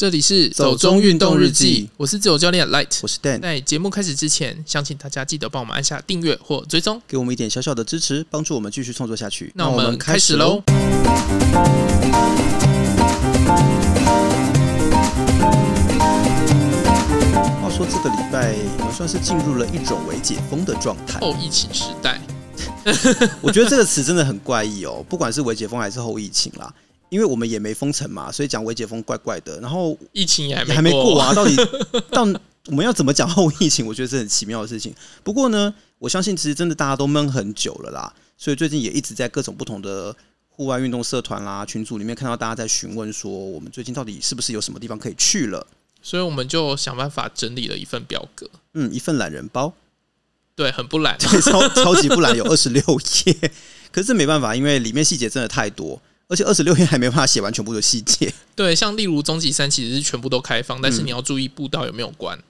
这里是走中运动日记，我是自由教练 Light，我是 Dan。在节目开始之前，想请大家记得帮我们按下订阅或追踪，给我们一点小小的支持，帮助我们继续创作下去。那我们开始喽。话说这个礼拜，我们算是进入了一种微解封的状态。后疫情时代，我觉得这个词真的很怪异哦，不管是微解封还是后疫情啦。因为我们也没封城嘛，所以讲微解封怪怪的。然后疫情也还没还没过啊，到底 到我们要怎么讲后疫情？我觉得是很奇妙的事情。不过呢，我相信其实真的大家都闷很久了啦，所以最近也一直在各种不同的户外运动社团啦、群组里面看到大家在询问说，我们最近到底是不是有什么地方可以去了？所以我们就想办法整理了一份表格，嗯，一份懒人包，对，很不懒，对，超超级不懒，有二十六页，可是没办法，因为里面细节真的太多。而且二十六页还没办法写完全部的细节。对，像例如终极三其实是全部都开放，但是你要注意步道有没有关。嗯、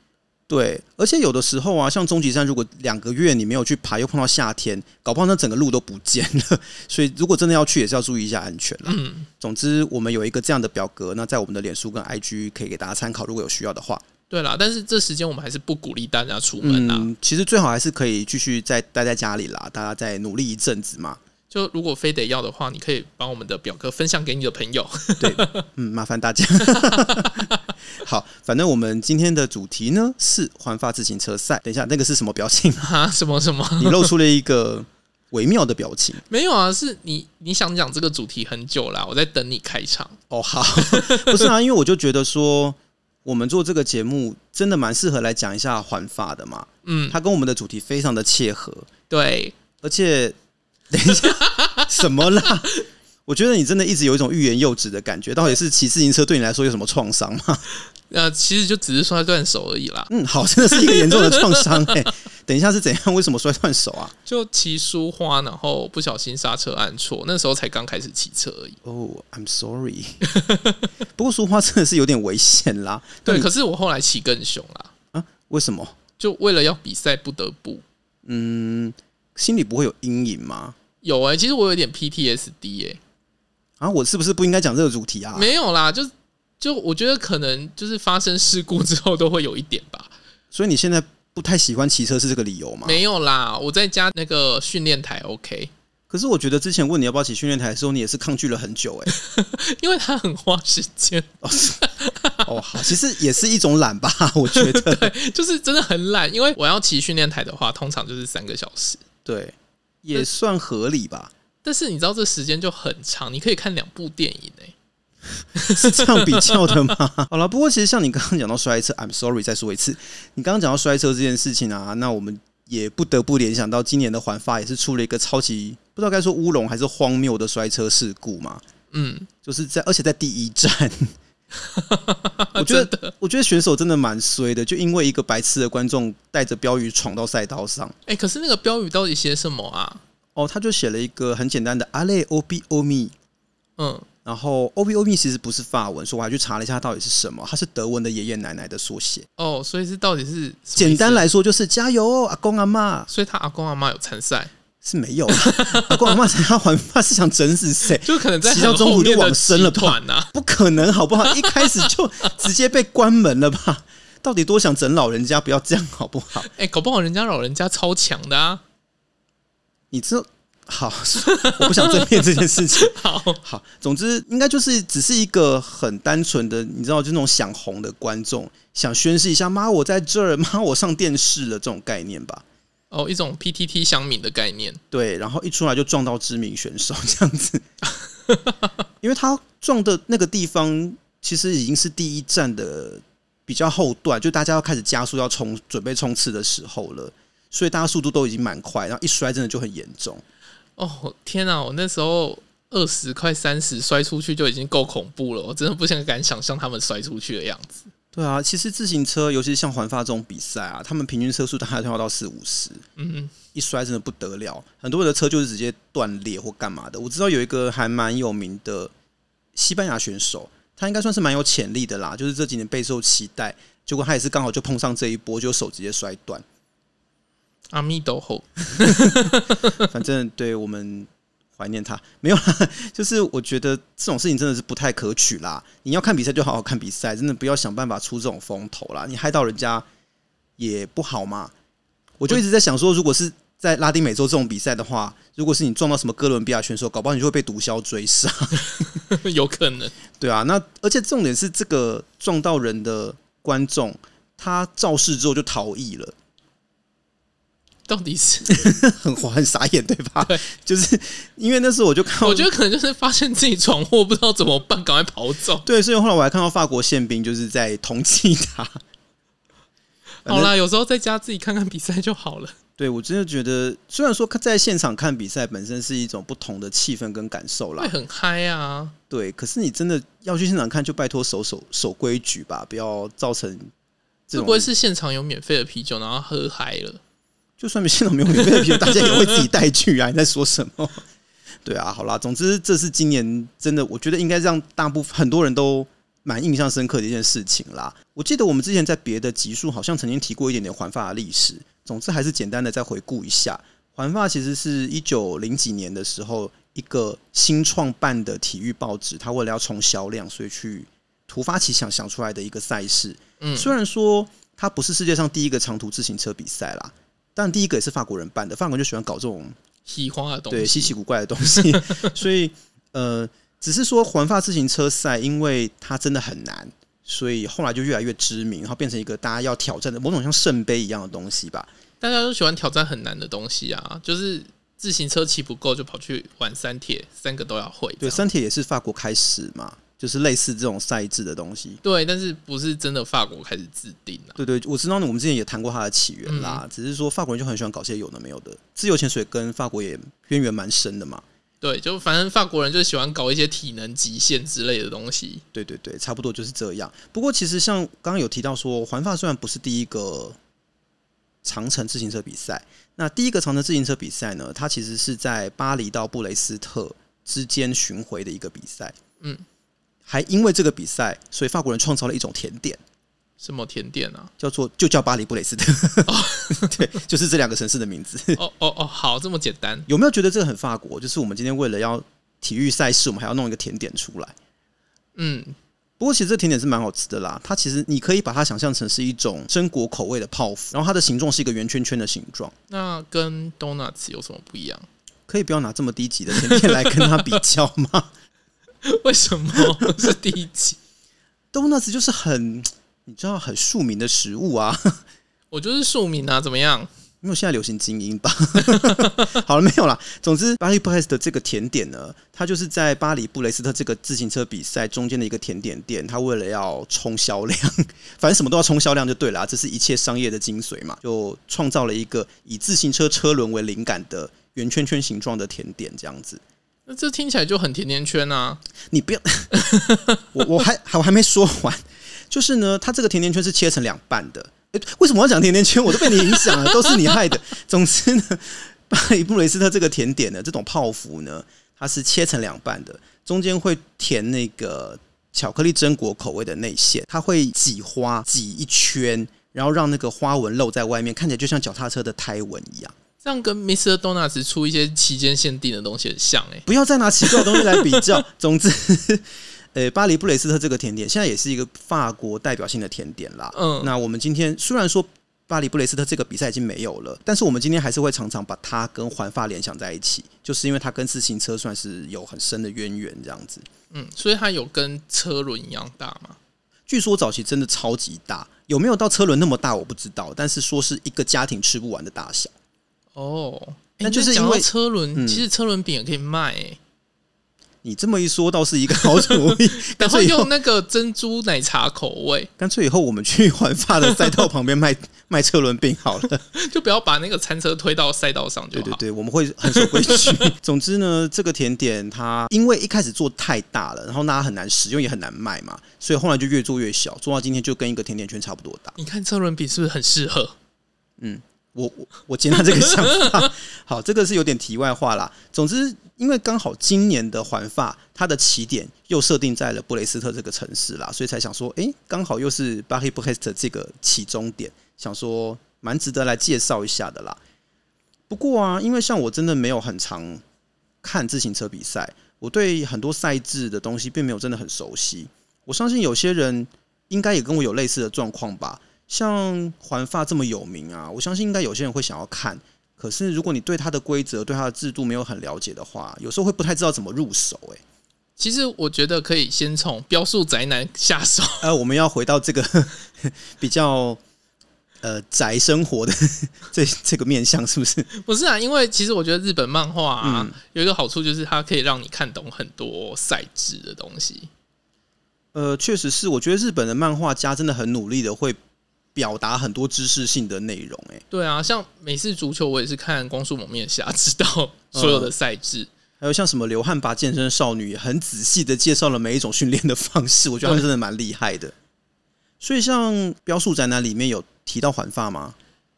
对，而且有的时候啊，像终极山，如果两个月你没有去爬，又碰到夏天，搞不好那整个路都不见了。所以如果真的要去，也是要注意一下安全啦。嗯，总之我们有一个这样的表格，那在我们的脸书跟 IG 可以给大家参考，如果有需要的话。对啦，但是这时间我们还是不鼓励大家出门啦。嗯，其实最好还是可以继续再待在家里啦，大家再努力一阵子嘛。就如果非得要的话，你可以帮我们的表哥分享给你的朋友。对，嗯，麻烦大家。好，反正我们今天的主题呢是环法自行车赛。等一下，那个是什么表情 啊？什么什么？你露出了一个微妙的表情。没有啊，是你你想讲这个主题很久了，我在等你开场。哦，好，不是啊，因为我就觉得说，我们做这个节目真的蛮适合来讲一下环法的嘛。嗯，它跟我们的主题非常的切合。对，而且。等一下，什么啦？我觉得你真的一直有一种欲言又止的感觉。到底是骑自行车对你来说有什么创伤吗？呃，其实就只是摔断手而已啦。嗯，好，真的是一个严重的创伤哎。等一下是怎样？为什么摔断手啊？就骑书花，然后不小心刹车按错，那时候才刚开始骑车而已。哦、oh，I'm sorry。不过书花真的是有点危险啦。对，可是我后来骑更凶啦。啊？为什么？就为了要比赛，不得不。嗯，心里不会有阴影吗？有哎、欸，其实我有点 PTSD 哎、欸，啊，我是不是不应该讲这个主题啊？没有啦，就就我觉得可能就是发生事故之后都会有一点吧。所以你现在不太喜欢骑车是这个理由吗？没有啦，我在家那个训练台 OK。可是我觉得之前问你要不要骑训练台的时候，你也是抗拒了很久哎、欸，因为它很花时间。哦，好，其实也是一种懒吧，我觉得，对，就是真的很懒，因为我要骑训练台的话，通常就是三个小时。对。也算合理吧，但是你知道这时间就很长，你可以看两部电影呢、欸，是这样比较的吗？好了，不过其实像你刚刚讲到摔车，I'm sorry，再说一次，你刚刚讲到摔车这件事情啊，那我们也不得不联想到今年的环法也是出了一个超级不知道该说乌龙还是荒谬的摔车事故嘛，嗯，就是在而且在第一站，我觉得我觉得选手真的蛮衰的，就因为一个白痴的观众带着标语闯到赛道上。哎、欸，可是那个标语到底写什么啊？哦，他就写了一个很简单的阿雷欧比欧米，嗯，然后欧比欧米其实不是法文，所以我还去查了一下它到底是什么，它是德文的爷爷奶奶的缩写。哦，所以是到底是简单来说就是加油，阿公阿妈。所以他阿公阿妈有参赛。是没有，阿公阿嬷才要环法是想整死谁？就可能在骑到中途就往生了吧？不可能，好不好？一开始就直接被关门了吧？到底多想整老人家？不要这样，好不好？哎、欸，搞不好人家老人家超强的啊！你这好，我不想争辩这件事情。好好，总之应该就是只是一个很单纯的，你知道，就那种想红的观众想宣示一下，妈，我在这儿，妈，我上电视了，这种概念吧。哦，一种 PTT 乡民的概念，对，然后一出来就撞到知名选手 这样子，因为他撞的那个地方其实已经是第一站的比较后段，就大家要开始加速要冲准备冲刺的时候了，所以大家速度都已经蛮快，然后一摔真的就很严重。哦天哪，我那时候二十快三十摔出去就已经够恐怖了，我真的不想敢想象他们摔出去的样子。对啊，其实自行车，尤其是像环法这种比赛啊，他们平均车速大概都要到四五十，嗯嗯，一摔真的不得了，很多人的车就是直接断裂或干嘛的。我知道有一个还蛮有名的西班牙选手，他应该算是蛮有潜力的啦，就是这几年备受期待，结果他也是刚好就碰上这一波，就手直接摔断。阿弥陀佛，反正对我们怀念他。没有啦，就是我觉得这种事情真的是不太可取啦。你要看比赛就好好看比赛，真的不要想办法出这种风头啦。你害到人家也不好嘛。我就一直在想说，如果是在拉丁美洲这种比赛的话，如果是你撞到什么哥伦比亚选手，搞不好你就会被毒枭追杀。有可能。对啊，那而且重点是这个撞到人的观众，他肇事之后就逃逸了。到底是 很很傻眼对吧？对，就是因为那时候我就看，我觉得可能就是发现自己闯祸，不知道怎么办，赶快跑走。对，所以后来我还看到法国宪兵就是在通缉他。好啦，有时候在家自己看看比赛就好了。对，我真的觉得，虽然说在现场看比赛本身是一种不同的气氛跟感受啦，会很嗨啊。对，可是你真的要去现场看，就拜托守守守规矩吧，不要造成。会不会是现场有免费的啤酒，然后喝嗨了？就算现场没有免费的啤酒，大家也会自己带去啊！你在说什么？对啊，好啦，总之这是今年真的，我觉得应该让大部分很多人都蛮印象深刻的一件事情啦。我记得我们之前在别的集数好像曾经提过一点点环法的历史。总之还是简单的再回顾一下，环法其实是一九零几年的时候一个新创办的体育报纸，它为了要冲销量，所以去突发奇想想出来的一个赛事。嗯，虽然说它不是世界上第一个长途自行车比赛啦。但第一个也是法国人办的，法国人就喜欢搞这种奇花的东西，对，稀奇古怪的东西。所以，呃，只是说环法自行车赛，因为它真的很难，所以后来就越来越知名，然后变成一个大家要挑战的某种像圣杯一样的东西吧。大家都喜欢挑战很难的东西啊，就是自行车骑不够，就跑去玩三铁，三个都要会。对，三铁也是法国开始嘛。就是类似这种赛制的东西，对，但是不是真的法国开始制定的？对对，我知道呢。我们之前也谈过它的起源啦，只是说法国人就很喜欢搞些有的没有的。自由潜水跟法国也渊源蛮深的嘛。对，就反正法国人就喜欢搞一些体能极限之类的东西。对对对，差不多就是这样。不过其实像刚刚有提到说，环法虽然不是第一个长城自行车比赛，那第一个长城自行车比赛呢，它其实是在巴黎到布雷斯特之间巡回的一个比赛。嗯。还因为这个比赛，所以法国人创造了一种甜点。什么甜点啊？叫做就叫巴黎布雷斯特。哦、对，就是这两个城市的名字。哦哦哦，好，这么简单。有没有觉得这个很法国？就是我们今天为了要体育赛事，我们还要弄一个甜点出来。嗯，不过其实这甜点是蛮好吃的啦。它其实你可以把它想象成是一种榛果口味的泡芙，然后它的形状是一个圆圈圈的形状。那跟 donuts 有什么不一样？可以不要拿这么低级的甜点来跟它比较吗？为什么是第一集？Donuts 就是很，你知道很庶民的食物啊。我就是庶民啊，怎么样？因为现在流行精英吧。好了，没有啦。总之，巴黎布雷斯特的这个甜点呢，它就是在巴黎布雷斯特这个自行车比赛中间的一个甜点店。它为了要冲销量，反正什么都要冲销量就对了。这是一切商业的精髓嘛，就创造了一个以自行车车轮为灵感的圆圈圈形状的甜点，这样子。这听起来就很甜甜圈啊！你不要，我我还我还没说完，就是呢，它这个甜甜圈是切成两半的。诶，为什么要讲甜甜圈？我都被你影响了，都是你害的。总之呢，巴黎布雷斯特这个甜点呢，这种泡芙呢，它是切成两半的，中间会填那个巧克力榛果口味的内馅，它会挤花挤一圈，然后让那个花纹露在外面，看起来就像脚踏车的胎纹一样。这样跟 Mr. Donuts 出一些期间限定的东西很像哎、欸，不要再拿奇怪的东西来比较。总之，呃，巴黎布雷斯特这个甜点现在也是一个法国代表性的甜点啦。嗯，那我们今天虽然说巴黎布雷斯特这个比赛已经没有了，但是我们今天还是会常常把它跟环法联想在一起，就是因为它跟自行车算是有很深的渊源这样子。嗯，所以它有跟车轮一样大吗？据说早期真的超级大，有没有到车轮那么大我不知道，但是说是一个家庭吃不完的大小。哦，那就是因为车轮，其实车轮饼也可以卖。哎，你这么一说，倒是一个 好主意。然后用那个珍珠奶茶口味，干脆以后我们去环发的赛道旁边卖 卖车轮饼好了，就不要把那个餐车推到赛道上就好。对对对，我们会很守规矩。总之呢，这个甜点它因为一开始做太大了，然后大家很难使用，也很难卖嘛，所以后来就越做越小，做到今天就跟一个甜点圈差不多大。你看车轮饼是不是很适合？嗯。我我 我接纳这个想法，好，这个是有点题外话啦。总之，因为刚好今年的环法，它的起点又设定在了布雷斯特这个城市啦，所以才想说，哎，刚好又是巴黎布雷斯特这个起终点，想说蛮值得来介绍一下的啦。不过啊，因为像我真的没有很常看自行车比赛，我对很多赛制的东西并没有真的很熟悉。我相信有些人应该也跟我有类似的状况吧。像环发这么有名啊，我相信应该有些人会想要看。可是如果你对它的规则、对它的制度没有很了解的话，有时候会不太知道怎么入手。诶，其实我觉得可以先从飙速宅男下手。呃，我们要回到这个 比较。呃，宅生活的 这这个面向是不是？不是啊，因为其实我觉得日本漫画啊，嗯、有一个好处就是它可以让你看懂很多赛制的东西。呃，确实是，我觉得日本的漫画家真的很努力的会表达很多知识性的内容。哎，对啊，像美式足球，我也是看光速蒙面侠知道所有的赛制，呃，还有像什么流汗吧健身少女，很仔细的介绍了每一种训练的方式，我觉得他们真的蛮厉害的。所以像《标速宅男》里面有提到环发吗？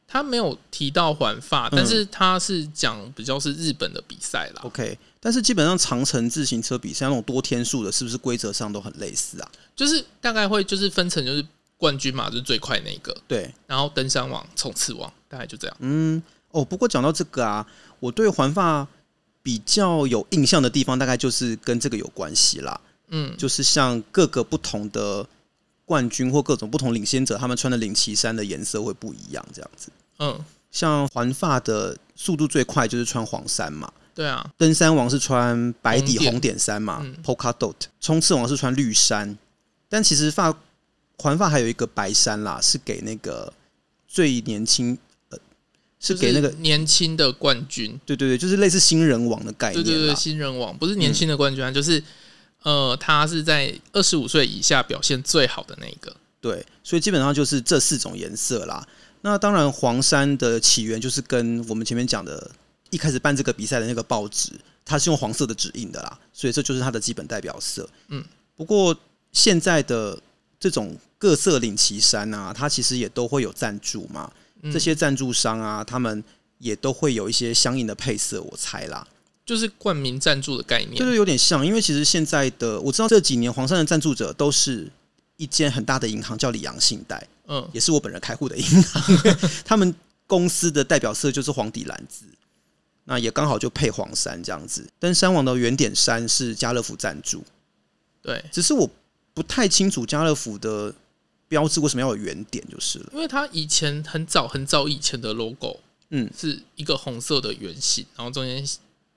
他没有提到环发，但是他是讲比较是日本的比赛啦。OK，但是基本上长城自行车比赛那种多天数的，是不是规则上都很类似啊？就是大概会就是分成就是冠军嘛，就是最快那个。对，然后登山王、冲刺王，大概就这样。嗯，哦，不过讲到这个啊，我对环法比较有印象的地方，大概就是跟这个有关系啦。嗯，就是像各个不同的。冠军或各种不同领先者，他们穿的领旗衫的颜色会不一样，这样子。嗯，像环法的速度最快就是穿黄衫嘛。对啊。登山王是穿白底红点衫嘛，Polka Dot。冲刺王是穿绿衫，但其实法环发还有一个白衫啦，是给那个最年轻呃，是给那个年轻的冠军。对对对，就是类似新人王的概念。对对对，新人王不是年轻的冠军，嗯、就是。呃，他是在二十五岁以下表现最好的那一个。对，所以基本上就是这四种颜色啦。那当然，黄山的起源就是跟我们前面讲的，一开始办这个比赛的那个报纸，它是用黄色的纸印的啦，所以这就是它的基本代表色。嗯，不过现在的这种各色领旗山啊，它其实也都会有赞助嘛。这些赞助商啊，他们也都会有一些相应的配色，我猜啦。就是冠名赞助的概念，对对，有点像。因为其实现在的我知道这几年黄山的赞助者都是一间很大的银行，叫里昂信贷，嗯，也是我本人开户的银行。他们公司的代表色就是黄底蓝字，那也刚好就配黄山这样子。登山王的原点山是家乐福赞助，对，只是我不太清楚家乐福的标志为什么要有圆点，就是了。因为它以前很早很早以前的 logo，嗯，是一个红色的圆形，然后中间。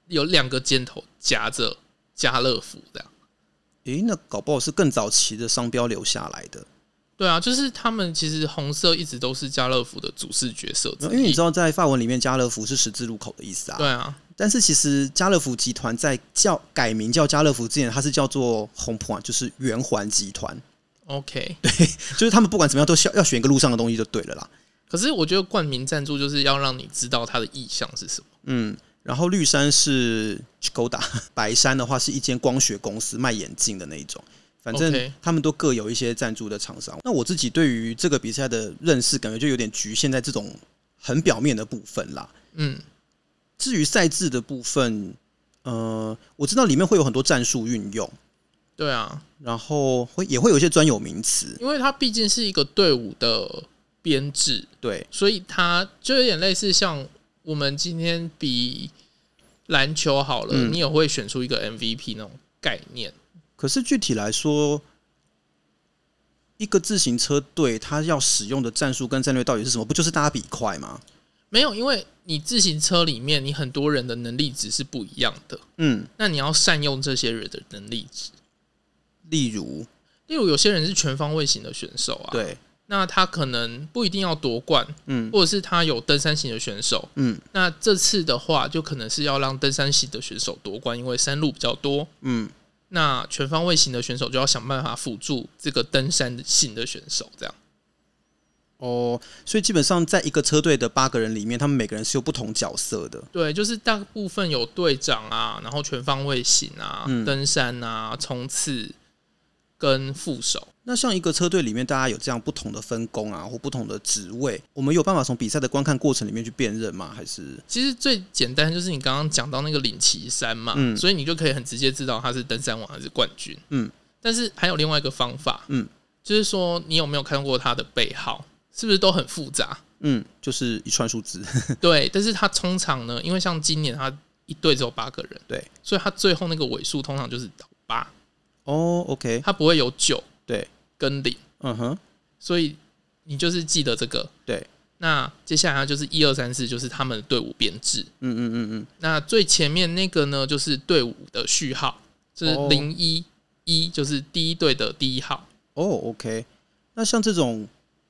有两个箭头夹着家乐福这样，诶，那搞不好是更早期的商标留下来的。对啊，就是他们其实红色一直都是家乐福的主视角色。因为你知道，在法文里面，家乐福是十字路口的意思啊。对啊，但是其实家乐福集团在叫改名叫家乐福之前，它是叫做红普，就是圆环集团。OK，对，就是他们不管怎么样都需要要选一个路上的东西就对了啦。可是我觉得冠名赞助就是要让你知道它的意向是什么。嗯。然后绿山是 Skoda，白山的话是一间光学公司卖眼镜的那一种，反正他们都各有一些赞助的厂商。那我自己对于这个比赛的认识，感觉就有点局限在这种很表面的部分啦。嗯，至于赛制的部分，呃，我知道里面会有很多战术运用，对啊，然后会也会有一些专有名词，因为它毕竟是一个队伍的编制，对，所以它就有点类似像。我们今天比篮球好了，嗯，你也会选出一个 MVP 那种概念。可是具体来说，一个自行车队他要使用的战术跟战略到底是什么？不就是大家比快吗？没有，因为你自行车里面你很多人的能力值是不一样的。嗯，那你要善用这些人的能力值。例如，例如有些人是全方位型的选手啊。对。那他可能不一定要夺冠，嗯，或者是他有登山型的选手，嗯，那这次的话就可能是要让登山型的选手夺冠，因为山路比较多，嗯，那全方位型的选手就要想办法辅助这个登山型的选手，这样。哦，所以基本上在一个车队的八个人里面，他们每个人是有不同角色的，对，就是大部分有队长啊，然后全方位型啊，嗯，登山啊，冲刺。跟副手，那像一个车队里面，大家有这样不同的分工啊，或不同的职位，我们有办法从比赛的观看过程里面去辨认吗？还是其实最简单就是你刚刚讲到那个领旗衫嘛，嗯，所以你就可以很直接知道他是登山王还是冠军，嗯。但是还有另外一个方法，嗯，就是说你有没有看过他的背号，是不是都很复杂？嗯，就是一串数字。对，但是他通常呢，因为像今年他一队只有八个人，对，所以他最后那个尾数通常就是八。哦，OK，它不会有九，对，跟零，嗯哼，所以你就是记得这个，对。那接下来就是一二三四，就是他们的队伍编制，嗯嗯嗯嗯。那最前面那个呢，就是队伍的序号，就是零一一，就是第一队的第一号。哦，OK。那像这种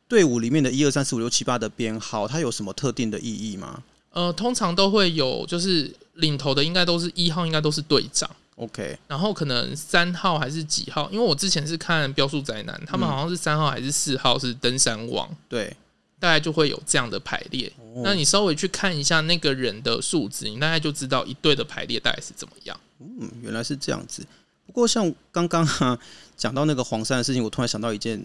队伍里面的一二三四五六七八的编号，它有什么特定的意义吗？呃，通常都会有，就是领头的应该都是一号，应该都是队长。OK，然后可能三号还是几号？因为我之前是看《标速宅男》，他们好像是三号还是四号是登山王。对，大概就会有这样的排列。哦、那你稍微去看一下那个人的数字，你大概就知道一队的排列大概是怎么样。嗯，原来是这样子。不过像刚刚哈讲到那个黄山的事情，我突然想到一件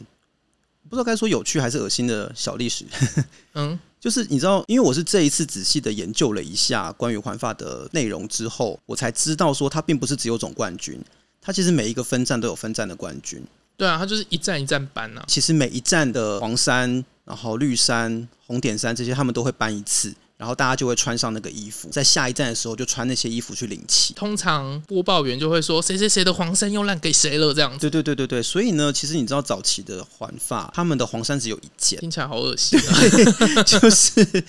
不知道该说有趣还是恶心的小历史。嗯。就是你知道，因为我是这一次仔细的研究了一下关于环法的内容之后，我才知道说它并不是只有总冠军，它其实每一个分站都有分站的冠军。对啊，它就是一站一站搬啊。其实每一站的黄山、然后绿山、红点山这些，他们都会搬一次。然后大家就会穿上那个衣服，在下一站的时候就穿那些衣服去领旗。通常播报员就会说谁谁谁的黄衫又烂给谁了这样子。对对对对对，所以呢，其实你知道早期的环法，他们的黄衫只有一件，听起来好恶心啊。就是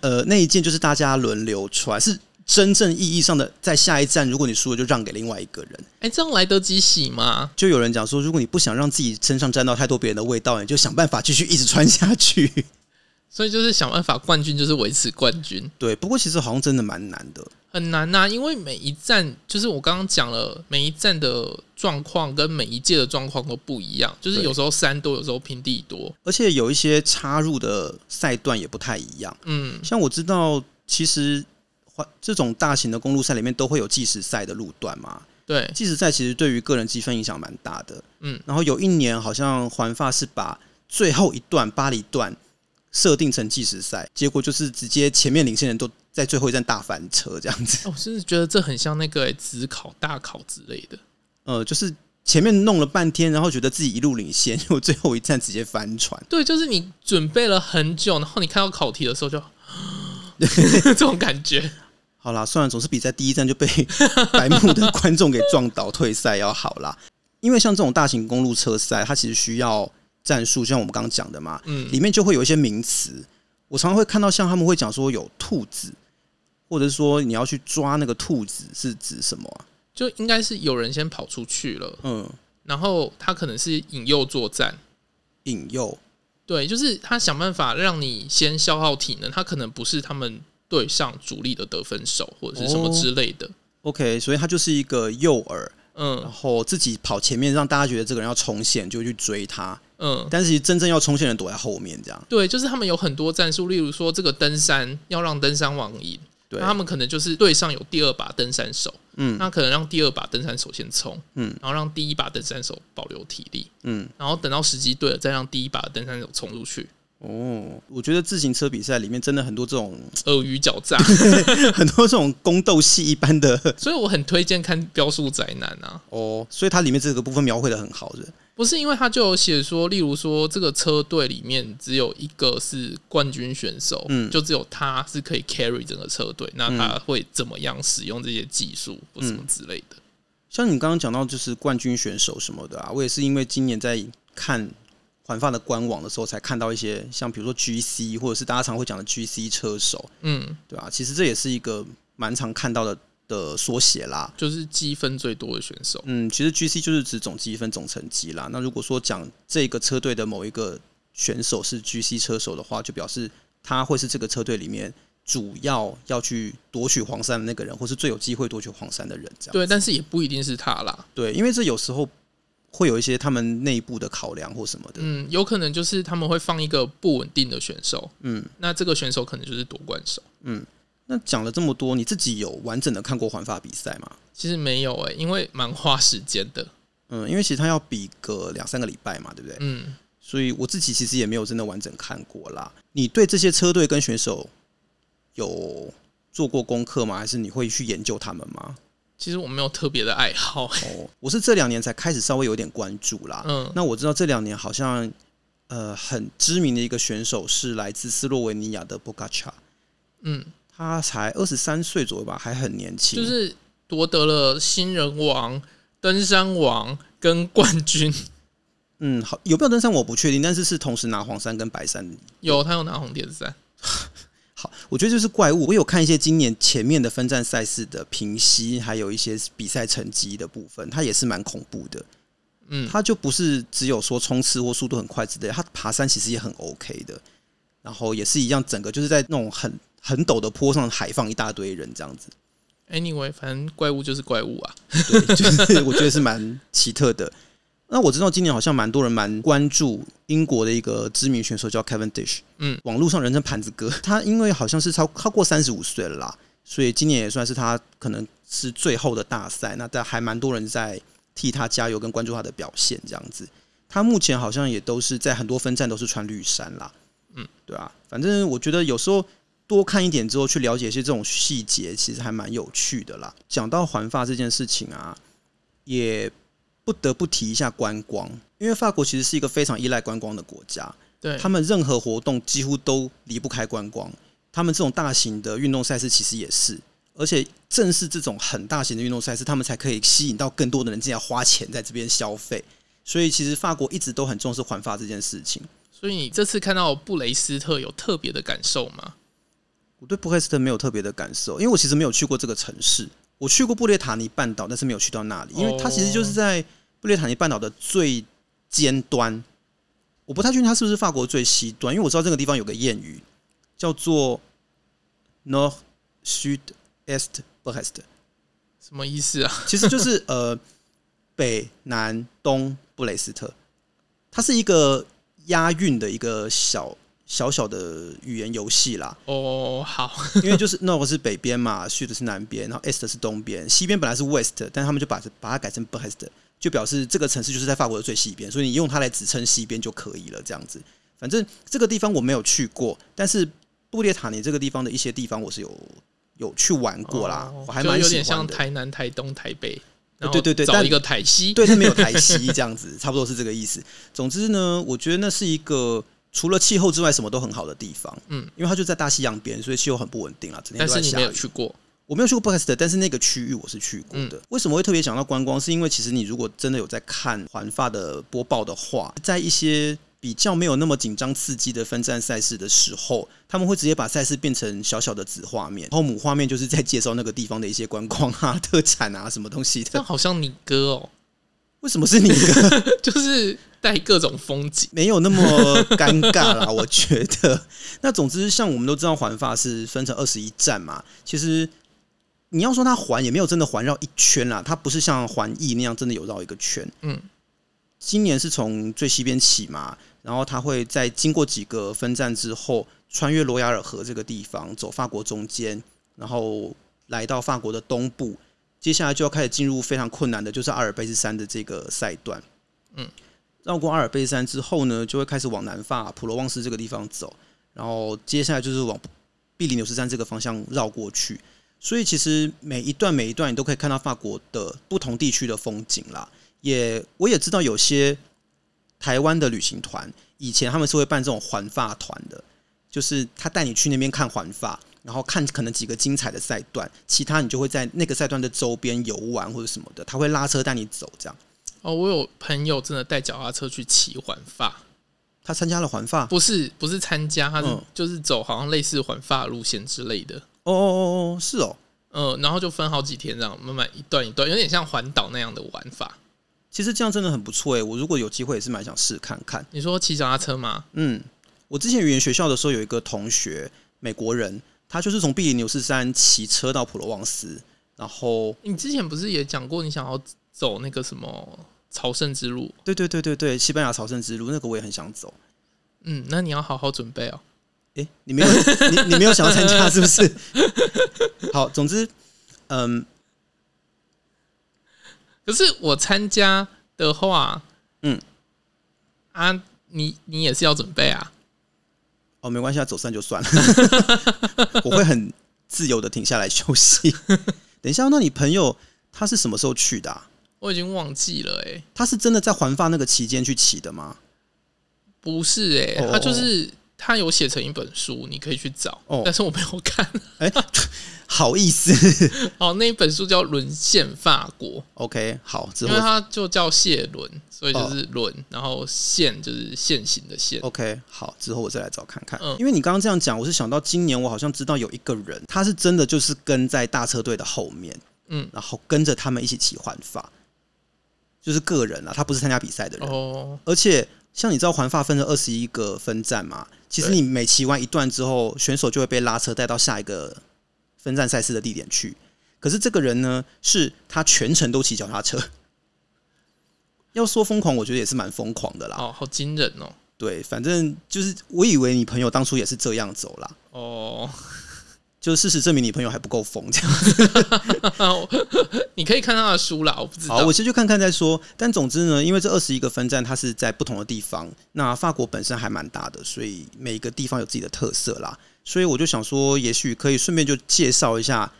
呃那一件就是大家轮流穿，是真正意义上的在下一站，如果你输了就让给另外一个人。哎，这样来得及洗吗？就有人讲说，如果你不想让自己身上沾到太多别人的味道，你就想办法继续一直穿下去。所以就是想办法冠军，就是维持冠军。对，不过其实好像真的蛮难的，很难呐、啊。因为每一站，就是我刚刚讲了，每一站的状况跟每一届的状况都不一样。就是有时候山多，有时候平地多，而且有一些插入的赛段也不太一样。嗯，像我知道，其实这种大型的公路赛里面都会有计时赛的路段嘛。对，计时赛其实对于个人积分影响蛮大的。嗯，然后有一年好像环法是把最后一段巴黎段。设定成计时赛，结果就是直接前面领先人都在最后一站大翻车这样子。我甚至觉得这很像那个职考、大考之类的。呃，就是前面弄了半天，然后觉得自己一路领先，结果最后一站直接翻船。对，就是你准备了很久，然后你看到考题的时候就 这种感觉。好啦，算了，总是比在第一站就被白目的观众给撞倒退赛要好啦。因为像这种大型公路车赛，它其实需要。战术就像我们刚刚讲的嘛，嗯，里面就会有一些名词，我常常会看到像他们会讲说有兔子，或者说你要去抓那个兔子是指什么啊？就应该是有人先跑出去了，嗯，然后他可能是引诱作战，引诱，对，就是他想办法让你先消耗体能，他可能不是他们队上主力的得分手或者是什么之类的。哦，OK，所以他就是一个诱饵，嗯，然后自己跑前面，让大家觉得这个人要冲线，就去追他。嗯，但是真正要冲线的人躲在后面，这样。对，就是他们有很多战术，例如说这个登山要让登山王赢，对，那他们可能就是队上有第二把登山手，嗯，那可能让第二把登山手先冲，嗯，然后让第一把登山手保留体力，嗯，然后等到时机对了，再让第一把登山手冲出去。哦，我觉得自行车比赛里面真的很多这种尔虞狡诈，很多这种宫斗戏一般的，所以我很推荐看《飙速宅男》啊。哦，所以它里面这个部分描绘的很好，是？不是因为他就有写说，例如说这个车队里面只有一个是冠军选手，嗯，就只有他是可以 carry 整个车队，那他会怎么样使用这些技术或什么之类的？像你刚刚讲到就是冠军选手什么的啊，我也是因为今年在看环法的官网的时候，才看到一些像比如说 GC 或者是大家常会讲的 GC 车手，嗯，对吧？其实这也是一个蛮常看到的。的缩写啦，就是积分最多的选手。嗯，其实 GC 就是指总积分总成绩啦。那如果说讲这个车队的某一个选手是 GC 车手的话，就表示他会是这个车队里面主要要去夺取黄山的那个人，或是最有机会夺取黄山的人。这样。对，但是也不一定是他啦。对，因为这有时候会有一些他们内部的考量或什么的。嗯，有可能就是他们会放一个不稳定的选手。嗯，那这个选手可能就是夺冠手。嗯。那讲了这么多，你自己有完整的看过环法比赛吗？其实没有诶、欸，因为蛮花时间的。嗯，因为其实他要比个两三个礼拜嘛，对不对？嗯，所以我自己其实也没有真的完整看过啦。你对这些车队跟选手有做过功课吗？还是你会去研究他们吗？其实我没有特别的爱好、欸。哦，我是这两年才开始稍微有点关注啦。嗯，那我知道这两年好像呃很知名的一个选手是来自斯洛文尼亚的波加查。嗯。他才二十三岁左右吧，还很年轻。就是夺得了新人王、登山王跟冠军。嗯，好，有没有登山我不确定，但是是同时拿黄山跟白山。有，他有拿红点山。好，我觉得就是怪物。我有看一些今年前面的分站赛事的评析，还有一些比赛成绩的部分，他也是蛮恐怖的。嗯，他就不是只有说冲刺或速度很快之类，他爬山其实也很 OK 的。然后也是一样，整个就是在那种很很陡的坡上海放一大堆人这样子。Anyway，反正怪物就是怪物啊。对，就是 我觉得是蛮奇特的。那我知道今年好像蛮多人蛮关注英国的一个知名选手叫 Kevin Dish，嗯，网络上人称盘子哥。他因为好像是超超过三十五岁了啦，所以今年也算是他可能是最后的大赛。那但还蛮多人在替他加油跟关注他的表现这样子。他目前好像也都是在很多分站都是穿绿衫啦，嗯，对啊，反正我觉得有时候多看一点之后去了解一些这种细节，其实还蛮有趣的啦。讲到环法这件事情啊，也。不得不提一下观光，因为法国其实是一个非常依赖观光的国家。对，他们任何活动几乎都离不开观光。他们这种大型的运动赛事其实也是，而且正是这种很大型的运动赛事，他们才可以吸引到更多的人进来花钱在这边消费。所以，其实法国一直都很重视环法这件事情。所以，你这次看到布雷斯特有特别的感受吗？我对布雷斯特没有特别的感受，因为我其实没有去过这个城市。我去过布列塔尼半岛，但是没有去到那里，因为它其实就是在布列塔尼半岛的最尖端。我不太确定它是不是法国最西端，因为我知道这个地方有个谚语叫做 “Nord Sud Est Brest”，什么意思啊？其实就是呃北南东布雷斯特，它是一个押韵的一个小。小小的语言游戏啦。哦，好，因为就是 Nord 是北边嘛，Sud 是南边，然后 Est 是东边，西边本来是 West，但他们就把把它改成 Brest，就表示这个城市就是在法国的最西边，所以你用它来指称西边就可以了。这样子，反正这个地方我没有去过，但是布列塔尼这个地方的一些地方我是有有去玩过啦，哦、我还蛮有点像台南、台东、台北，对对对，找一个台西，对，它没有台西 这样子，差不多是这个意思。总之呢，我觉得那是一个。除了气候之外，什么都很好的地方。嗯，因为它就在大西洋边，所以气候很不稳定啊，整天都在下雨。但是你没有去过，我没有去过布雷斯特，但是那个区域我是去过的。嗯、为什么会特别讲到观光？是因为其实你如果真的有在看环法的播报的话，在一些比较没有那么紧张刺激的分站赛事的时候，他们会直接把赛事变成小小的子画面，然后母画面就是在介绍那个地方的一些观光啊、特产啊什么东西的。那好像你哥哦。为什么是你哥？就是带各种风景，没有那么尴尬啦。我觉得，那总之，像我们都知道，环法是分成二十一站嘛。其实你要说它环，也没有真的环绕一圈啦。它不是像环意那样真的有绕一个圈。嗯，今年是从最西边起嘛，然后它会在经过几个分站之后，穿越罗亚尔河这个地方，走法国中间，然后来到法国的东部。接下来就要开始进入非常困难的，就是阿尔卑斯山的这个赛段。嗯，绕过阿尔卑斯山之后呢，就会开始往南法普罗旺斯这个地方走，然后接下来就是往比利牛斯山这个方向绕过去。所以其实每一段每一段你都可以看到法国的不同地区的风景啦。也我也知道有些台湾的旅行团以前他们是会办这种环法团的，就是他带你去那边看环法。然后看可能几个精彩的赛段，其他你就会在那个赛段的周边游玩或者什么的，他会拉车带你走这样。哦，我有朋友真的带脚踏车去骑环法，他参加了环法？不是，不是参加，他是就是走好像类似环法路线之类的。哦哦哦哦，是哦，嗯，然后就分好几天这样，慢慢一段一段，有点像环岛那样的玩法。其实这样真的很不错诶，我如果有机会也是蛮想试看看。你说骑脚踏车吗？嗯，我之前语言学校的时候有一个同学，美国人。他就是从比利牛斯山骑车到普罗旺斯，然后你之前不是也讲过你想要走那个什么朝圣之路？对对对对对，西班牙朝圣之路那个我也很想走。嗯，那你要好好准备哦。诶，你没有你你没有想要参加是不是？好，总之，嗯，可是我参加的话，嗯，啊，你你也是要准备啊。哦，没关系，走散就算了。我会很自由的停下来休息。等一下，那你朋友他是什么时候去的啊？我已经忘记了欸。他是真的在环发那个期间去骑的吗？不是欸，他就是他有写成一本书，你可以去找。哦，但是我没有看。哎、欸，好意思。好，那一本书叫《沦陷法国》。OK，好，因为它就叫谢伦，所以就是“伦”，哦，然后“现”就是现行的“现”。OK，好，之后我再来找看看。嗯，因为你刚刚这样讲，我是想到今年我好像知道有一个人，他是真的就是跟在大车队的后面，嗯，然后跟着他们一起骑环法，就是个人啊，他不是参加比赛的人。哦，而且。像你知道环法分成二十一个分站嘛？其实你每骑完一段之后，选手就会被拉车带到下一个分站赛事的地点去。可是这个人呢，是他全程都骑脚踏车。要说疯狂，我觉得也是蛮疯狂的啦。哦，好惊人哦！对，反正就是我以为你朋友当初也是这样走啦。哦。就事实证明，你朋友还不够疯这样子。你可以看他的书啦，我不知道。好，我先去看看再说。但总之呢，因为这二十一个分站，它是在不同的地方。那法国本身还蛮大的，所以每一个地方有自己的特色啦。所以我就想说，也许可以顺便就介绍一下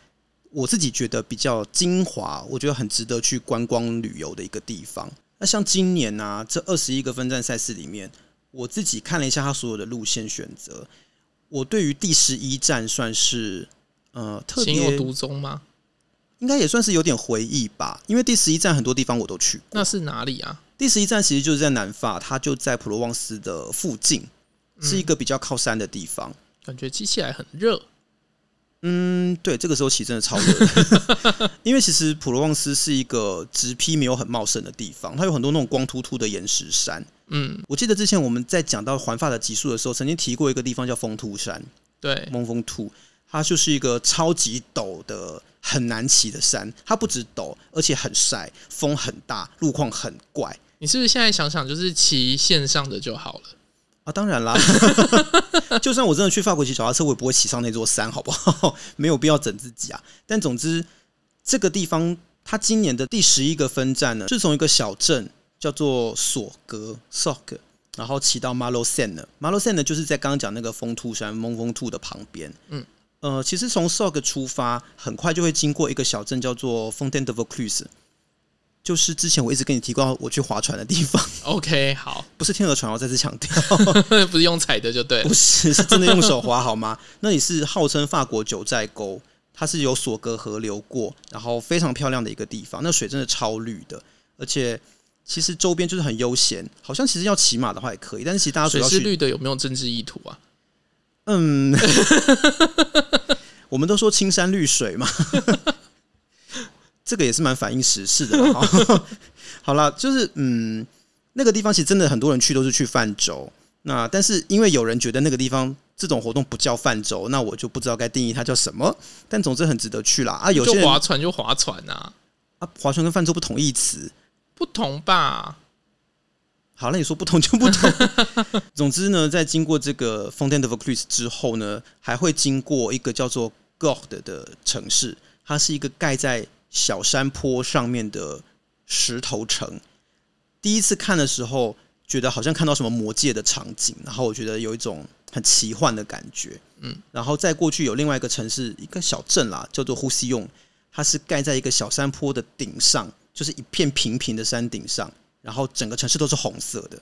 我自己觉得比较精华，我觉得很值得去观光旅游的一个地方。那像今年呢、啊，这二十一个分站赛事里面，我自己看了一下它所有的路线选择。我对于第十一站算是呃特别情有独钟吗？应该也算是有点回忆吧，因为第十一站很多地方我都去过。那是哪里啊？第十一站其实就是在南法，它就在普罗旺斯的附近，是一个比较靠山的地方。嗯、感觉骑起来很热。嗯，对，这个时候骑真的超热，因为其实普罗旺斯是一个植被没有很茂盛的地方，它有很多那种光秃秃的岩石山。嗯，我记得之前我们在讲到环法的集数的时候，曾经提过一个地方叫风突山，对，蒙风突，它就是一个超级陡的、很难骑的山。它不止陡，而且很晒，风很大，路况很怪。你是不是现在想想，就是骑线上的就好了？啊，当然啦，就算我真的去法国骑脚踏车，我也不会骑上那座山，好不好？没有必要整自己啊。但总之，这个地方它今年的第十一个分站呢，是从一个小镇叫做索格 （Sorgue），然后骑到马洛塞呢。马洛塞呢，就是在刚刚讲那个风兔山蒙风兔的旁边。嗯，呃，其实从 Sorgue 出发，很快就会经过一个小镇，叫做 Fontaine de Vaucluse。就是之前我一直跟你提过我去划船的地方。OK，好，不是天鹅船，我再次强调，不是用踩的就对，不是，是真的用手划好吗？那里是号称法国九寨沟，它是有索格河流过，然后非常漂亮的一个地方。那水真的超绿的，而且其实周边就是很悠闲，好像其实要骑马的话也可以，但是其实大家水是绿的，有没有政治意图啊？嗯，我们都说青山绿水嘛。这个也是蛮反映时事的。好了，就是嗯，那个地方其实真的很多人去都是去泛舟。那但是因为有人觉得那个地方这种活动不叫泛舟，那我就不知道该定义它叫什么。但总之很值得去啦啊！有些划船就划船啊啊！划船跟泛舟不同义词，不同吧？好，那你说不同就不同。总之呢，在经过这个 Fontaine de Vaucluse 之后呢，还会经过一个叫做 Gordes 的城市，它是一个盖在小山坡上面的石头城，第一次看的时候，觉得好像看到什么魔界的场景，然后我觉得有一种很奇幻的感觉。嗯，然后再过去有另外一个城市，一个小镇啦，叫做呼吸用，它是盖在一个小山坡的顶上，就是一片平平的山顶上，然后整个城市都是红色的。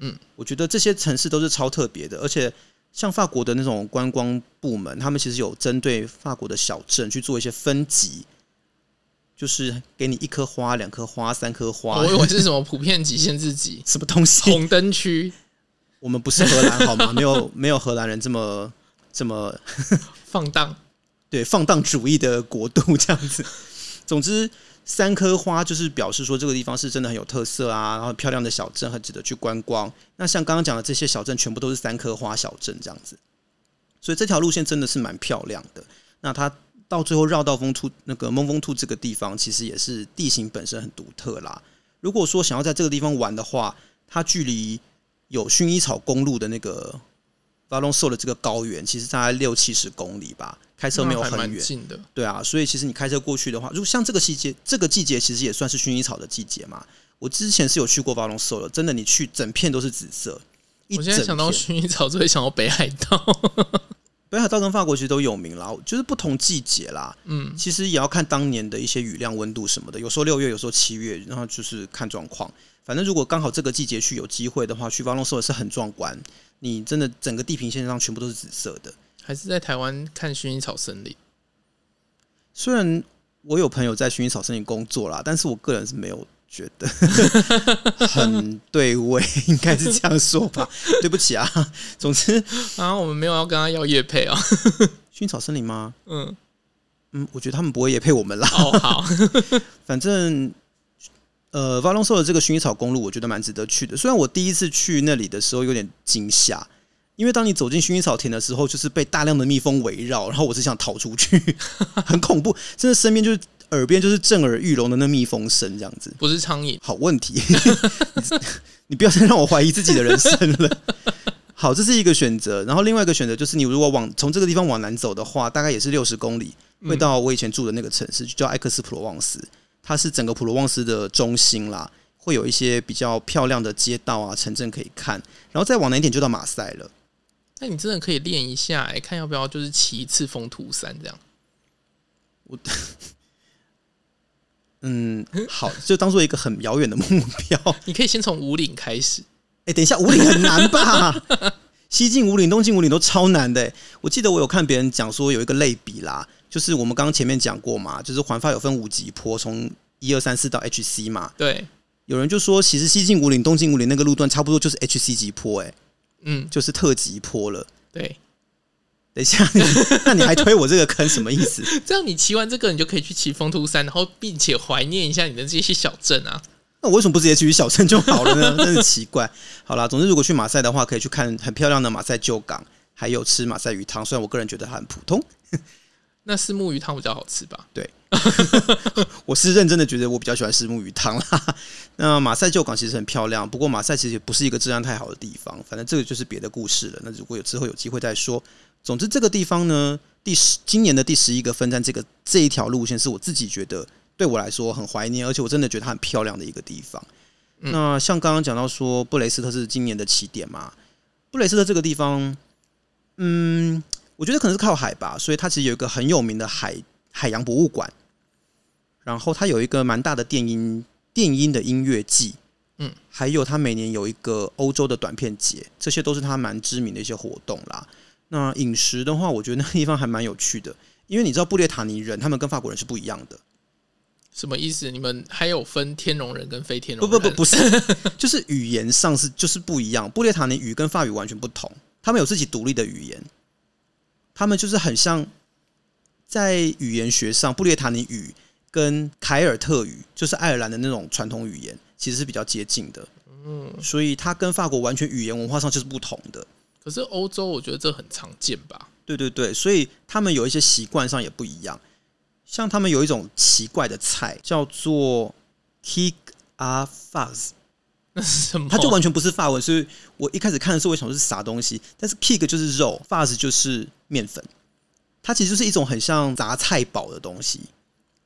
嗯，我觉得这些城市都是超特别的，而且像法国的那种观光部门，他们其实有针对法国的小镇去做一些分级。就是给你一颗花、两颗花、三颗花。我以为是什么普遍极、限自己，什么东西？红灯区。我们不是荷兰好吗？没有 没有荷兰人这么这么 放荡，对放荡主义的国度这样子。总之，三颗花就是表示说这个地方是真的很有特色啊，然后漂亮的小镇很值得去观光。那像刚刚讲的这些小镇，全部都是三颗花小镇这样子，所以这条路线真的是蛮漂亮的。那它。到最后绕到风兔那个蒙风兔这个地方，其实也是地形本身很独特啦。如果说想要在这个地方玩的话，它距离有薰衣草公路的那个巴隆索的这个高原，其实大概六七十公里吧，开车没有很远。近的，对啊，所以其实你开车过去的话，如果像这个季节，这个季节其实也算是薰衣草的季节嘛。我之前是有去过巴隆索的，真的，你去整片都是紫色。我现在想到薰衣草，就会想到北海道。北海道跟法国其实都有名啦，就是不同季节啦。嗯，其实也要看当年的一些雨量、温度什么的。有时候六月，有时候七月，然后就是看状况。反正如果刚好这个季节去有机会的话，去巴隆索也是很壮观。你真的整个地平线上全部都是紫色的。还是在台湾看薰衣草森林？虽然我有朋友在薰衣草森林工作啦，但是我个人是没有觉得 很对味，应该是这样说吧。对不起啊，总之啊，我们没有要跟他要业配啊。薰衣草森林吗？嗯嗯，我觉得他们不会也配我们啦。哦，好，反正呃，Valensole 的这个薰衣草公路，我觉得蛮值得去的。虽然我第一次去那里的时候有点惊吓。因为当你走进薰衣草田的时候，就是被大量的蜜蜂围绕，然后我是想逃出去，很恐怖，真的身边就是耳边就是震耳欲聋的那蜜蜂声，这样子。不是苍蝇，好问题，你，不要再让我怀疑自己的人生了。好，这是一个选择，然后另外一个选择就是，你如果往从这个地方往南走的话，大概也是六十公里，会到我以前住的那个城市，就叫埃克斯普罗旺斯，它是整个普罗旺斯的中心啦，会有一些比较漂亮的街道啊、城镇可以看，然后再往南一点就到马赛了。那你真的可以练一下，哎，看要不要就是骑一次风图山这样。我，嗯，好，就当做一个很遥远的目标。你可以先从五岭开始。哎，等一下，五岭很难吧？西进五岭、东进五岭都超难的。我记得我有看别人讲说有一个类比啦，就是我们刚刚前面讲过嘛，就是环法有分五级坡，从一二三四到 HC 嘛。对。有人就说，其实西进五岭、东进五岭那个路段差不多就是 HC 级坡，哎。嗯，就是特级坡了。对，等一下，那你还推我这个坑什么意思？这样你骑完这个，你就可以去骑风图山，然后并且怀念一下你的这些小镇啊。那我为什么不直接去小镇就好了呢？真是奇怪。好啦，总之如果去马赛的话，可以去看很漂亮的马赛旧港，还有吃马赛鱼汤。虽然我个人觉得它很普通。那是木鱼汤比较好吃吧？对，我是认真的觉得我比较喜欢石木鱼汤啦。那马赛旧港其实很漂亮，不过马赛其实也不是一个治安太好的地方。反正这个就是别的故事了。那如果有之后有机会再说。总之这个地方呢，第十今年的第十一个分站，这个这一条路线是我自己觉得对我来说很怀念，而且我真的觉得它很漂亮的一个地方。嗯、那像刚刚讲到说布雷斯特是今年的起点嘛？布雷斯特这个地方，嗯。我觉得可能是靠海吧，所以它其实有一个很有名的海海洋博物馆，然后它有一个蛮大的电音电音的音乐季，嗯，还有它每年有一个欧洲的短片节，这些都是它蛮知名的一些活动啦。那饮食的话，我觉得那个地方还蛮有趣的，因为你知道布列塔尼人他们跟法国人是不一样的。什么意思？你们还有分天龙人跟非天龙人？不不不不是，就是语言上是就是不一样。布列塔尼语跟法语完全不同，他们有自己独立的语言。他们就是很像，在语言学上，布列塔尼语跟凯尔特语，就是爱尔兰的那种传统语言，其实是比较接近的。嗯，所以它跟法国完全语言文化上就是不同的。可是欧洲，我觉得这很常见吧？对对对，所以他们有一些习惯上也不一样。像他们有一种奇怪的菜叫做 Quiche à farce。什么？它就完全不是法文，所以我一开始看的时候，我想说是啥东西？但是 quiche 就是肉，farce 就是面粉，它其实就是一种很像杂菜堡的东西。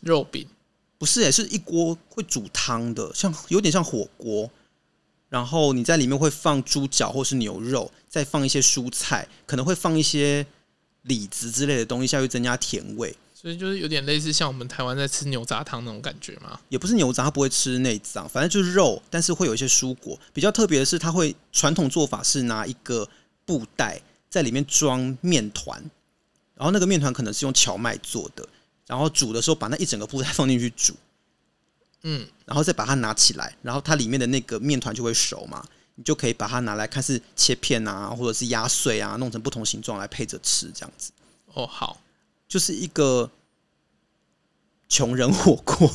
肉饼不是、欸？诶，是一锅会煮汤的，像有点像火锅。然后你在里面会放猪脚或是牛肉，再放一些蔬菜，可能会放一些李子之类的东西下去增加甜味。所以就是有点类似像我们台湾在吃牛杂汤那种感觉嘛？也不是牛杂，它不会吃内脏，反正就是肉，但是会有一些蔬果。比较特别的是，它会传统做法是拿一个布袋在里面装面团，然后那个面团可能是用荞麦做的，然后煮的时候把那一整个布袋放进去煮，嗯，然后再把它拿起来，然后它里面的那个面团就会熟嘛，你就可以把它拿来看是切片啊，或者是压碎啊，弄成不同形状来配着吃，这样子。哦，好。就是一个穷人火锅，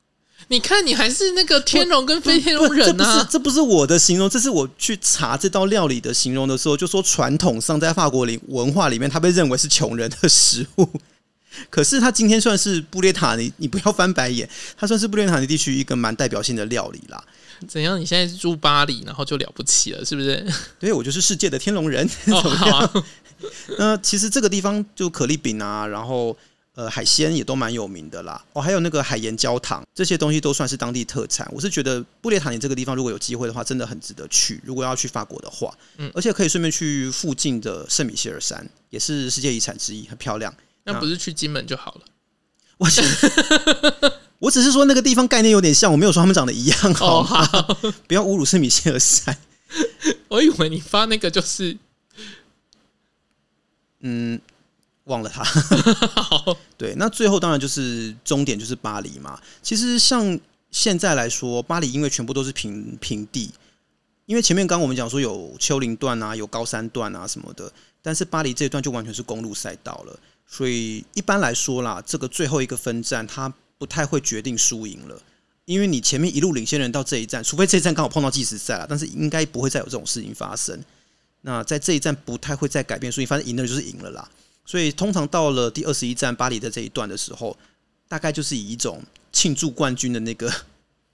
你看，你还是那个天龙跟非天龙人呢？这不是，这不是我的形容，这是我去查这道料理的形容的时候，就说传统上在法国里文化里面，它被认为是穷人的食物。可是它今天算是布列塔尼，你不要翻白眼，它算是布列塔尼地区一个蛮代表性的料理啦。怎样？你现在是住巴黎，然后就了不起了，是不是？对，我就是世界的天龙人。哦，好啊。那其实这个地方就可丽饼啊，然后呃海鲜也都蛮有名的啦。哦，还有那个海盐焦糖，这些东西都算是当地特产。我是觉得布列塔尼这个地方如果有机会的话，真的很值得去。如果要去法国的话，嗯，而且可以顺便去附近的圣米歇尔山，也是世界遗产之一，很漂亮。那不是去金门就好了？我想，我只是说那个地方概念有点像，我没有说他们长得一样，好吗？不要侮辱圣米歇尔山。我以为你发那个就是，嗯，忘了他。好，对，那最后当然就是终点就是巴黎嘛。其实像现在来说，巴黎因为全部都是平平地，因为前面刚刚我们讲说有丘陵段啊，有高山段啊什么的，但是巴黎这一段就完全是公路赛道了。所以一般来说啦，这个最后一个分站，它不太会决定输赢了。因为你前面一路领先人到这一站，除非这一站刚好碰到计时赛了，但是应该不会再有这种事情发生。那在这一站不太会再改变，输赢反正赢了就是赢了啦。所以通常到了第二十一站巴黎的这一段的时候，大概就是以一种庆祝冠军的那个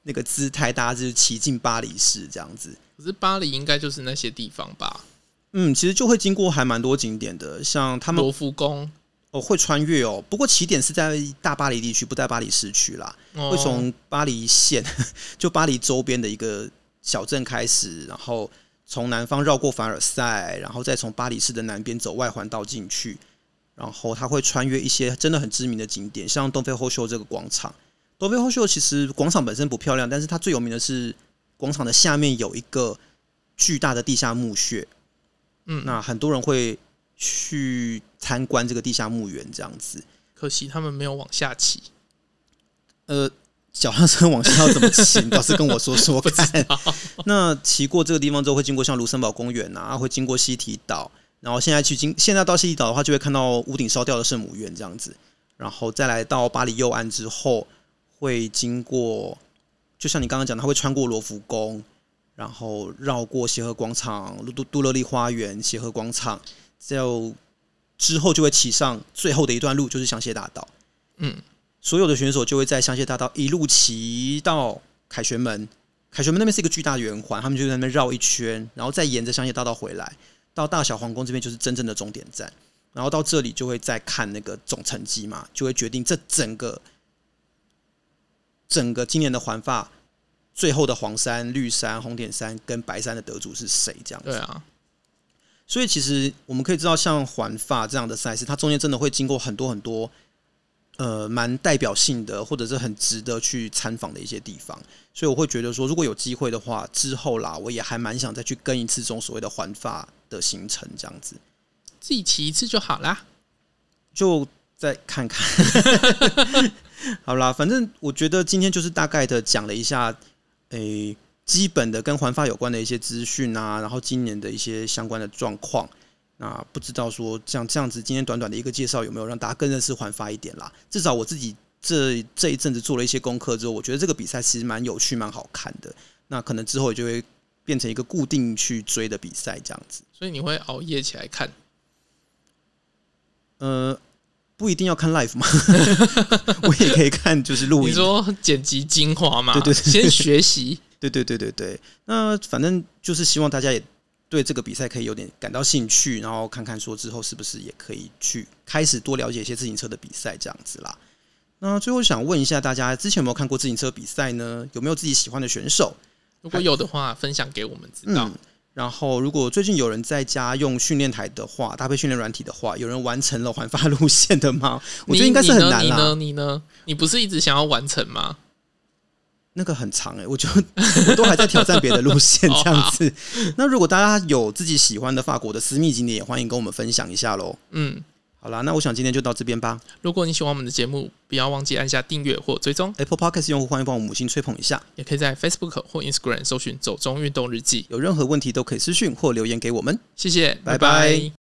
那个姿态，大家就是骑进巴黎市这样子。可是巴黎应该就是那些地方吧？嗯，其实就会经过还蛮多景点的，像他们罗浮宫。哦，会穿越哦，不过起点是在大巴黎地区，不在巴黎市区啦。会从巴黎县，就巴黎周边的一个小镇开始，然后从南方绕过凡尔赛，然后再从巴黎市的南边走外环道进去。然后他会穿越一些真的很知名的景点，像东非后秀这个广场。东非后秀其实广场本身不漂亮，但是它最有名的是广场的下面有一个巨大的地下墓穴。嗯，那很多人会。去参观这个地下墓园，这样子。可惜他们没有往下骑。呃，脚踏车往下要怎么骑？倒是跟我说说看。那骑过这个地方之后，会经过像卢森堡公园啊，会经过西堤岛，然后现在去经现在到西堤岛的话，就会看到屋顶烧掉的圣母院这样子。然后再来到巴黎右岸之后，会经过，就像你刚刚讲的，他会穿过罗浮宫，然后绕过协和广场、杜杜勒利花园、协和广场。就之后就会骑上最后的一段路，就是香榭大道。嗯，所有的选手就会在香榭大道一路骑到凯旋门。凯旋门那边是一个巨大的圆环，他们就在那边绕一圈，然后再沿着香榭大道回来，到大小皇宫这边就是真正的终点站。然后到这里就会再看那个总成绩嘛，就会决定这整个整个今年的环法最后的黄山、绿山、红点山跟白山的得主是谁？这样子。对啊。所以其实我们可以知道，像环法这样的赛事，它中间真的会经过很多很多，呃，蛮代表性的，或者是很值得去参访的一些地方。所以我会觉得说，如果有机会的话，之后啦，我也还蛮想再去跟一次这种所谓的环法的行程，这样子，自己骑一次就好啦，就再看看。好啦，反正我觉得今天就是大概的讲了一下，诶、欸。基本的跟环发有关的一些资讯啊，然后今年的一些相关的状况，那不知道说像这样子，今天短短的一个介绍有没有让大家更认识环发一点啦？至少我自己这这一阵子做了一些功课之后，我觉得这个比赛其实蛮有趣、蛮好看的。那可能之后也就会变成一个固定去追的比赛这样子。所以你会熬夜起来看？呃，不一定要看 live 嘛，我也可以看，就是录影。你说剪辑精华嘛？对对，对，先学习。对对对对对，那反正就是希望大家也对这个比赛可以有点感到兴趣，然后看看说之后是不是也可以去开始多了解一些自行车的比赛这样子啦。那最后想问一下大家，之前有没有看过自行车比赛呢？有没有自己喜欢的选手？如果有的话，分享给我们知道。嗯，然后，如果最近有人在家用训练台的话，搭配训练软体的话，有人完成了环发路线的吗？我觉得应该是很难啦。你呢？你呢？你不是一直想要完成吗？那个很长哎、欸，我就我都还在挑战别的路线 这样子。那如果大家有自己喜欢的法国的私密景点，也欢迎跟我们分享一下喽。嗯，好啦，那我想今天就到这边吧。如果你喜欢我们的节目，不要忘记按下订阅或追踪。Apple Podcast 用户欢迎帮我们五星吹捧一下，也可以在 Facebook 或 Instagram 搜寻“走中运动日记”。有任何问题都可以私讯或留言给我们。谢谢，拜拜。拜拜。